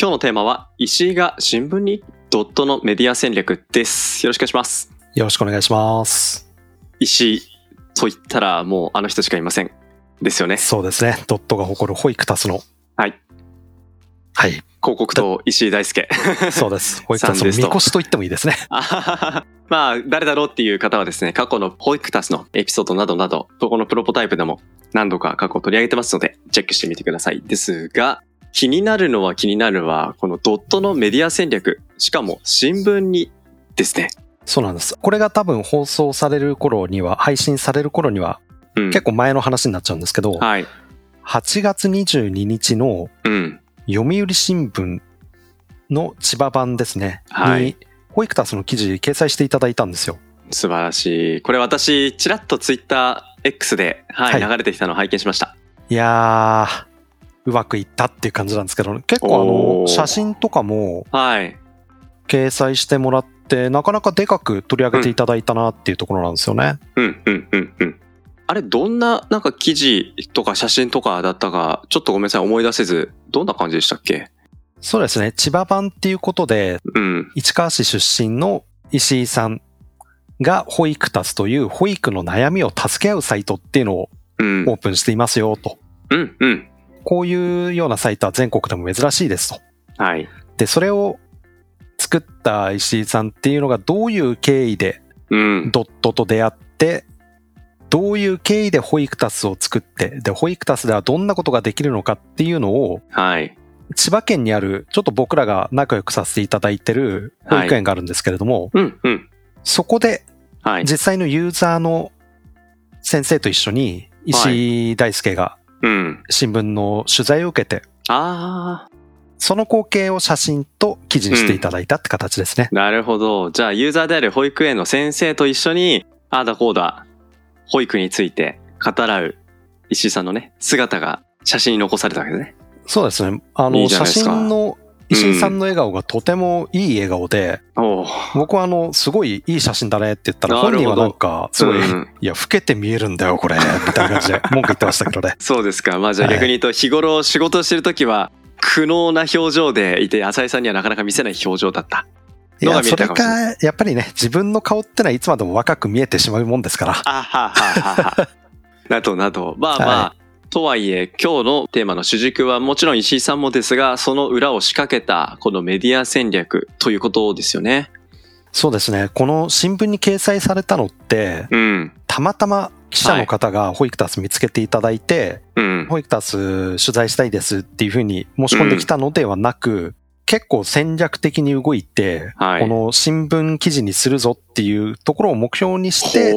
今日のテーマは、石井が新聞にドットのメディア戦略です。よろしくお願いします。よろしくお願いします。石井と言ったらもうあの人しかいません。ですよね。そうですね。ドットが誇るホイクタスの。はい。はい。広告と石井大輔。そうです。ホイクタスのさんですとみこしと言ってもいいですね。まあ、誰だろうっていう方はですね、過去のホイクタスのエピソードなどなど、そこのプロポタイプでも何度か過去取り上げてますので、チェックしてみてください。ですが、気になるのは気になるのは、このドットのメディア戦略、しかも新聞にですね。そうなんです。これが多分放送される頃には、配信される頃には、うん。結構前の話になっちゃうんですけど、はい。8月22日のうん。読売新聞の千葉版ですね。はいに、ホイクタスの記事掲載していただいたんですよ。素晴らしい。これ私、ちらっとツイッター X で、はい、はい流れてきたのを拝見しました。いやー、うまくいったっていう感じなんですけど、結構あの、写真とかもはい。掲載してもらって、なかなかでかく取り上げていただいたなっていうところなんですよね。うん、うん、うん、うん。あれ、どんな、なんか記事とか写真とかだったか、ちょっとごめんなさい、思い出せず、どんな感じでしたっけ？そうですね。千葉版っていうことで、うん。市川市出身の石井さんがホイクタスという保育の悩みを助け合うサイトっていうのをうんオ。ープンしていますよと。うん、うん。こういうようなサイトは全国でも珍しいですと。はい。で、それを作った石井さんっていうのがどういう経緯でうん。ドットと出会って、どういう経緯でホイクタスを作って、で、ホイクタスではどんなことができるのかっていうのを、はい。千葉県にある、ちょっと僕らが仲良くさせていただいてる保育園があるんですけれども、うん、うん。そこではい。実際のユーザーの先生と一緒に石井大輔がうん。新聞の取材を受けて、あその光景を写真と記事にしていただいたって形ですねー、。なるほど。じゃあ、ユーザーである保育園の先生と一緒に、ああだこうだ、保育について語らう石井さんのね、姿が写真に残されたわけですね。そうですね。あの、写真の石井さんの笑顔がとてもいい笑顔で。僕はあの、すごいいい写真だねって言ったら、本人はなんか、すごい、うんいや、老けて見えるんだよ、これ、みたいな感じで 文句言ってましたけどね。そうですか。まあじゃあはい逆に言うと、日頃仕事をしてるときは、苦悩な表情でいて、浅井さんにはなかなか見せない表情だった。いや、それたかやっぱりね、自分の顔ってのはいつまでも若く見えてしまうもんですから。あはははは。などなど。まあまあ、はとはいえ、今日のテーマの主軸はもちろん石井さんもですが、その裏を仕掛けた、このメディア戦略ということですよね。そうですね。この新聞に掲載されたのって、うん。たまたま記者の方がホイクタス見つけていただいて、うん。ホイクタス取材したいですっていうふうに申し込んできたのではなく、結構戦略的に動いて、はいこの新聞記事にするぞっていうところを目標にして。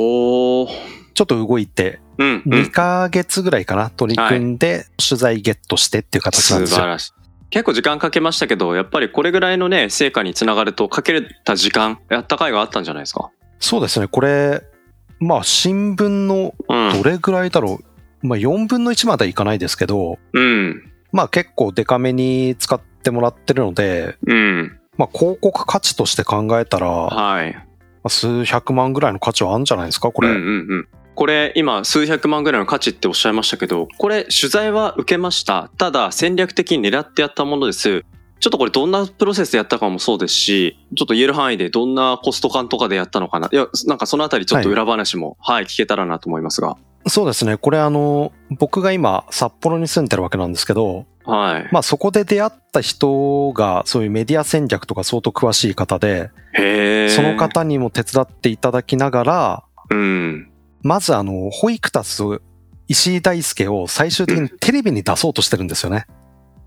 ちょっと動いて、うん、う2ん。ヶ月ぐらいかな、取り組んで取材ゲットしてっていう形なんですよ。素晴らしい。結構時間かけましたけど、やっぱりこれぐらいのね、成果につながると、かけた時間、やった甲斐があったんじゃないですか？そうですね、これ、まあ新聞のうん。どれぐらいだろう、まあ4分の1まではいかないですけど、うん。まあ結構デカめに使ってもらってるので、うん。まあ広告価値として考えたら、まはい。あ数百万ぐらいの価値はあるんじゃないですか、これ。うんうんうん。これ今数百万ぐらいの価値っておっしゃいましたけど、これ取材は受けました。ただ戦略的に狙ってやったものです。ちょっとこれどんなプロセスでやったかもそうですし、ちょっと言える範囲でどんなコスト感とかでやったのかな。いや、なんかそのあたりちょっと裏話も、はい、聞けたらなと思いますが。そうですね、これあの、僕が今札幌に住んでるわけなんですけど、はい。まあそこで出会った人がそういうメディア戦略とか相当詳しい方で、へえ。その。方にも手伝っていただきながら、うん。まずあの、ホイクタス石井大輔を最終的にテレビに出そうとしてるんですよね。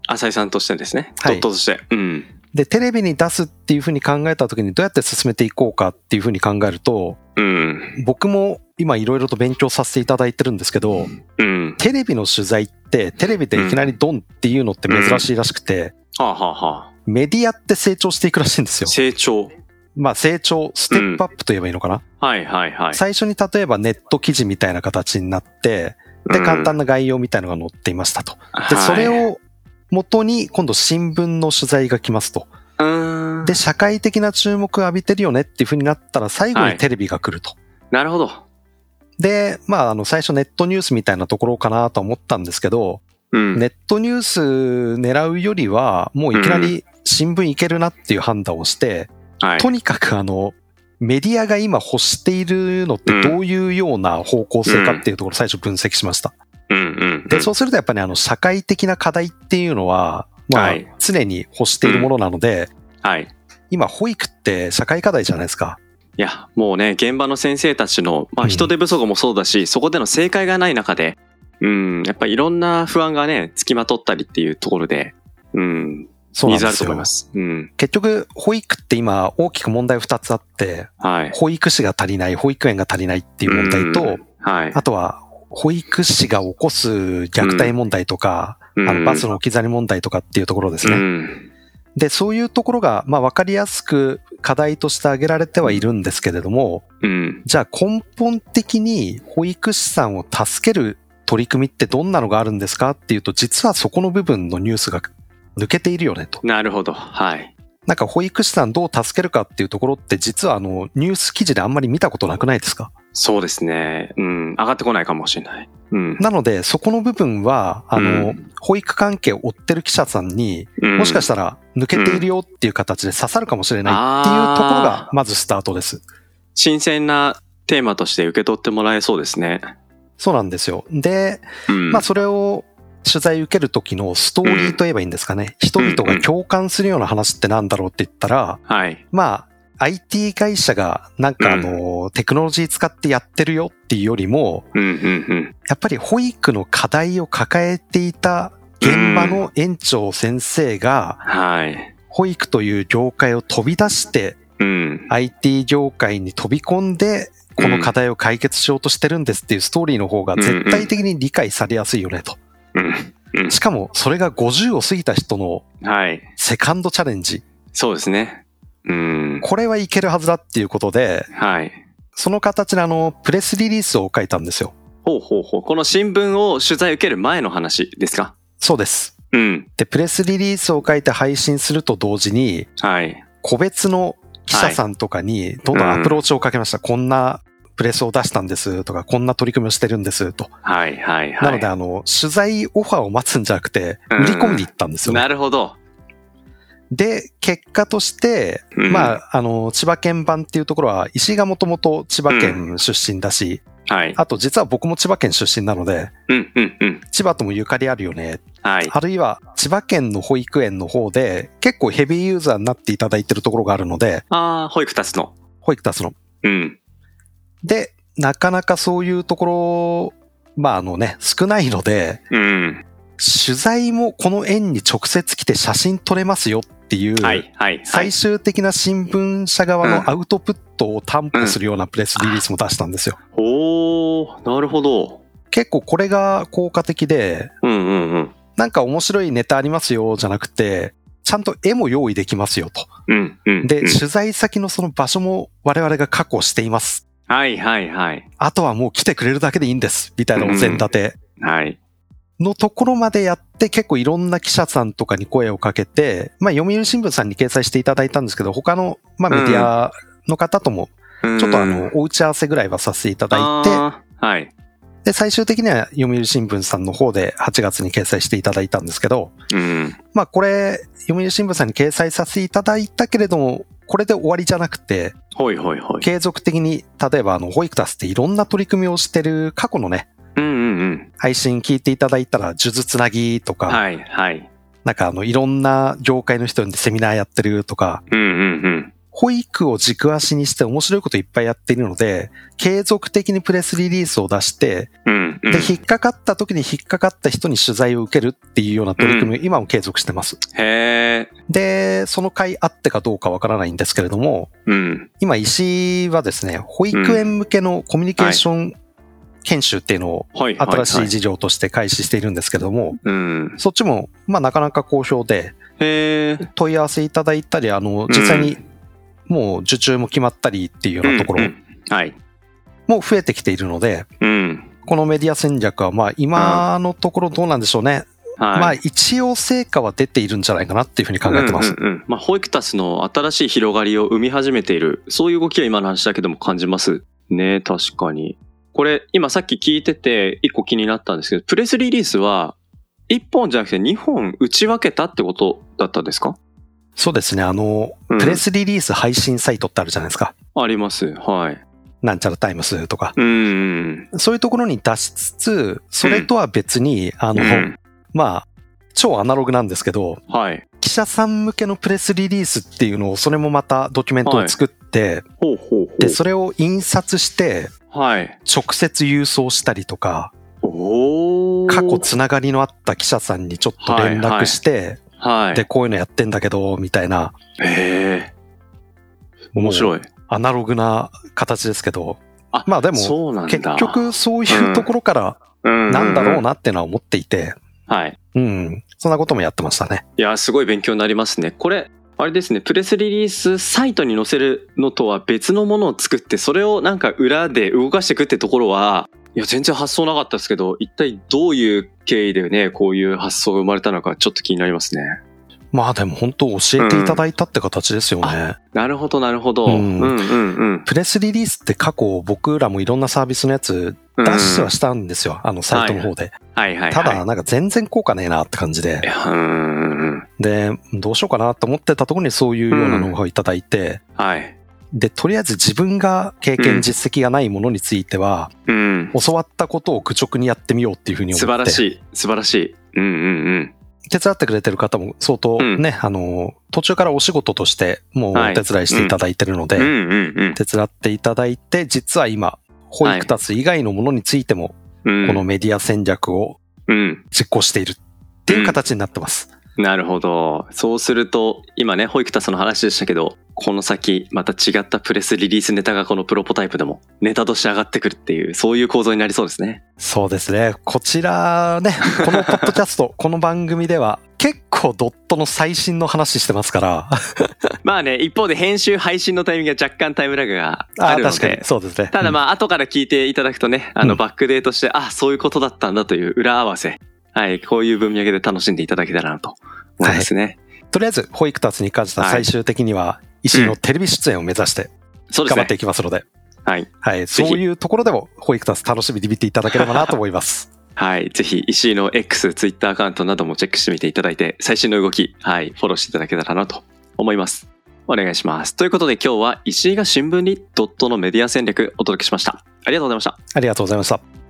浅井さんとしてですね。はいドットとして。うん。で、テレビに出すっていうふうに考えた時にどうやって進めていこうかっていうふうに考えると、うん。僕も今いろいろと勉強させていただいてるんですけど、うん。テレビの取材って、テレビでいきなりドンっていうのって珍しいらしくて、はあ、はあはあ、メディアって成長していくらしいんですよ。成長。まあ成長、ステップアップと言えばいいのかな、はいはいはい。最初に例えばネット記事みたいな形になって、で、簡単な概要みたいなのが載っていましたと。で、それはい、を元に今度新聞の取材が来ますと。で、社会的な注目を浴びてるよねっていう風になったら最後はいにテレビが来ると。なるほど。で、まあ、あの、最初ネットニュースみたいなところかなと思ったんですけど、うん。ネットニュース狙うよりは、もういきなり新聞いけるなっていう判断をして、はい。とにかくあの、メディアが今欲しているのってどういうような方向性かっていうところを最初分析しました。うんうん。で、そうするとやっぱりあの、社会的な課題っていうのは、まあはい、常に欲しているものなので、はい。今、保育って社会課題じゃないですか。いや、もうね、現場の先生たちの、まあうん人手不足もそうだし、そこでの正解がない中で、うん、やっぱいろんな不安がね、つきまとったりっていうところで、うん、そうなんですよ。す。うん。結局、保育って今大きく問題2つあって、はい。保育士が足りない、保育園が足りないっていう問題と、うんはい。あとは、保育士が起こす虐待問題とか、うんあのバスの置き去り問題とかっていうところですね。うん。で、そういうところが、まあ、わかりやすく課題として挙げられてはいるんですけれども、うん。じゃあ根本的に保育士さんを助ける取り組みってどんなのがあるんですかっていうと、実はそこの部分のニュースが抜けているよねと。なるほど。はい。なんか保育士さんどう助けるかっていうところって実はあのニュース記事であんまり見たことなくないですか？そうですね。うん。上がってこないかもしれない。うん。なのでそこの部分はあの、うん保育関係を追ってる記者さんにうんもしかしたら抜けているよっていう形で刺さるかもしれないっていうところがまずスタートです。新鮮なテーマとして受け取ってもらえそうですね。そうなんですよ。で、うん。まあそれを取材受ける時のストーリーといえばいいんですかね。人々が共感するような話ってなんだろうって言ったら、はい。まあ IT 会社がなんかあの、テクノロジー使ってやってるよっていうよりも。やっぱり保育の課題を抱えていた現場の園長先生がはい。保育という業界を飛び出してうん。IT 業界に飛び込んでこの課題を解決しようとしてるんですっていうストーリーの方が絶対的に理解されやすいよねと。うん。しかもそれが50を過ぎた人のはい。セカンドチャレンジ。そうですね。うん。これはいけるはずだっていうことで、はい。その形であの、プレスリリースを書いたんですよ。ほうほうほう。この新聞を取材受ける前の話ですか？そうです。うん。で、プレスリリースを書いて配信すると同時に、はい。個別の記者さんとかにどんどんアプローチをかけました。こんなプレスを出したんですとか、こんな取り組みをしてるんですと。はいはいはい。なので、あの、取材オファーを待つんじゃなくて、うん売り込みに行ったんですよね。なるほど。で、結果として、うんまあ、あの、千葉県版っていうところは、石井がもともと千葉県出身だし、はい。あと実は僕も千葉県出身なので、うんうんうん。千葉ともゆかりあるよね。はい。あるいは、千葉県の保育園の方で、結構ヘビーユーザーになっていただいてるところがあるので、ああ、保育たつの。保育出すの。うん。で、なかなかそういうところ、まああのね、少ないので、うん。取材もこの園に直接来て写真撮れますよっていう。最終的な新聞社側うんのアウトプットを担保するようなプレスリリースも出したんですよ。おー、なるほど。結構これが効果的で、うんうんうん。なんか面白いネタありますよじゃなくて、ちゃんと絵も用意できますよと。うんうん。で、うん取材先のその場所も我々が確保しています。はいはいはい。あとはもう来てくれるだけでいいんです。みたいなお膳立てはい。のところまでやって結構いろんな記者さんとかに声をかけて、まあ読売新聞さんに掲載していただいたんですけど、他のまあメディアの方ともちょっとあの、お打ち合わせぐらいはさせていただいて、はい。で、最終的には読売新聞さんの方で8月に掲載していただいたんですけど、うん。まあこれ、読売新聞さんに掲載させていただいたけれども、これで終わりじゃなくて、ほいほいほい。継続的に、例えばあの、ホイクタスっていろんな取り組みをしてる過去のね、うんうんうん。配信聞いていただいたら、数珠つなぎとか、はいはい。なんかあの、いろんな業界の人にセミナーやってるとか、うんうんうん。保育を軸足にして面白いこといっぱいやっているので、継続的にプレスリリースを出して、うんうん。で、引っかかった時に引っかかった人に取材を受けるっていうような取り組みを今も継続してます。へえ。で、その回あってかどうかわからないんですけれども、うん。今石井はですね、保育園向けのコミュニケーション研修っていうのをはいはいはい。新しい事業として開始しているんですけれども、うん。そっちも、まあなかなか好評で。問い合わせいただいたり、あの、実際にもう受注も決まったりっていうようなところ。も増えてきているので、うん。このメディア戦略はまあ今のところどうなんでしょうね。はい。まあ一応成果は出ているんじゃないかなっていうふうに考えてます。うんうんうんまあ、ホイクタスの新しい広がりを生み始めている、そういう動きは今の話だけでも感じます。ね確かに。これ、今さっき聞いてて、一個気になったんですけど、プレスリリースは、一本じゃなくて二本打ち分けたってことだったんですか？そうですね。あの、うんプレスリリース配信サイトってあるじゃないですか。あります。はい。なんちゃらタイムスとか。うんうんそういうところに出しつつ、それとは別に、あの、うん。まあ、超アナログなんですけど、はい。記者さん向けのプレスリリースっていうのを、それもまたドキュメントを作って、ほうほうほう。で、それを印刷して、はい。直接郵送したりとか、おー過去つながりのあった記者さんにちょっと連絡して、はい。で、こういうのやってんだけど、みたいな、へえ。面白い。アナログな形ですけど、あまあでも。結局そういうところからうん、なんだろうな。なってのは思っていて、はい。うん、そんなこともやってましたね。いや、すごい勉強になりますね。これ、あれですね、プレスリリースサイトに載せるのとは別のものを作って、それをなんか裏で動かしていくってところは、いや、全然発想なかったですけど、一体どういう経緯でね、こういう発想が生まれたのか、ちょっと気になりますね。まあでも本当教えていただいたって形ですよね。なるほど、なるほど。ううんんうんうん。プレスリリースって過去僕らもいろんなサービスのやつうん出してはしたんですよ。あのサイトの方で。はいはいはい。ただなんか全然効果ねえなって感じで。で、どうしようかなと思ってたところにそういうようなノウハウをいただいて、はい。で、とりあえず自分が経験実績がないものについては、うん。教わったことを愚直にやってみようっていうふうに思って。素晴らしい。素晴らしい。うんうんうん。手伝ってくれてる方も相当ね、あの、途中からお仕事としてもうお手伝いしていただいてるので、うんうんうん。手伝っていただいて、実は今、保育タス以外のものについても、うんこのメディア戦略をうん。実行しているっていう形になってます。なるほど。そうすると、今ね、保育タスの話でしたけど、この先、また違ったプレスリリースネタがこのプロポタイプでもネタとして上がってくるっていう、そういう構造になりそうですね。そうですね。こちらね、このポッドキャスト、この番組では結構ドットの最新の話してますから、まあね、一方で編集配信のタイミングが若干タイムラグがあるのあ確かにで、そうですね。ただまあ、後から聞いていただくとね、あの、うんバックデートして、あ、そういうことだったんだという裏合わせ。はい、こういう文脈で楽しんでいただけたらなと思いますね。とりあえず、保育タスに関しては最終的には、石井のテレビ出演を目指して頑張って。いきますので、はい。はい、そういうところでも、保育タス楽しみに見ていただければなと思います。はい。ぜひ、石井の X、Twitter アカウントなどもチェックしてみていただいて、最新の動き、はい、フォローしていただけたらなと思います。お願いします。ということで今日は石井が新聞にドットのメディア戦略お届けしました。ありがとうございました。ありがとうございました。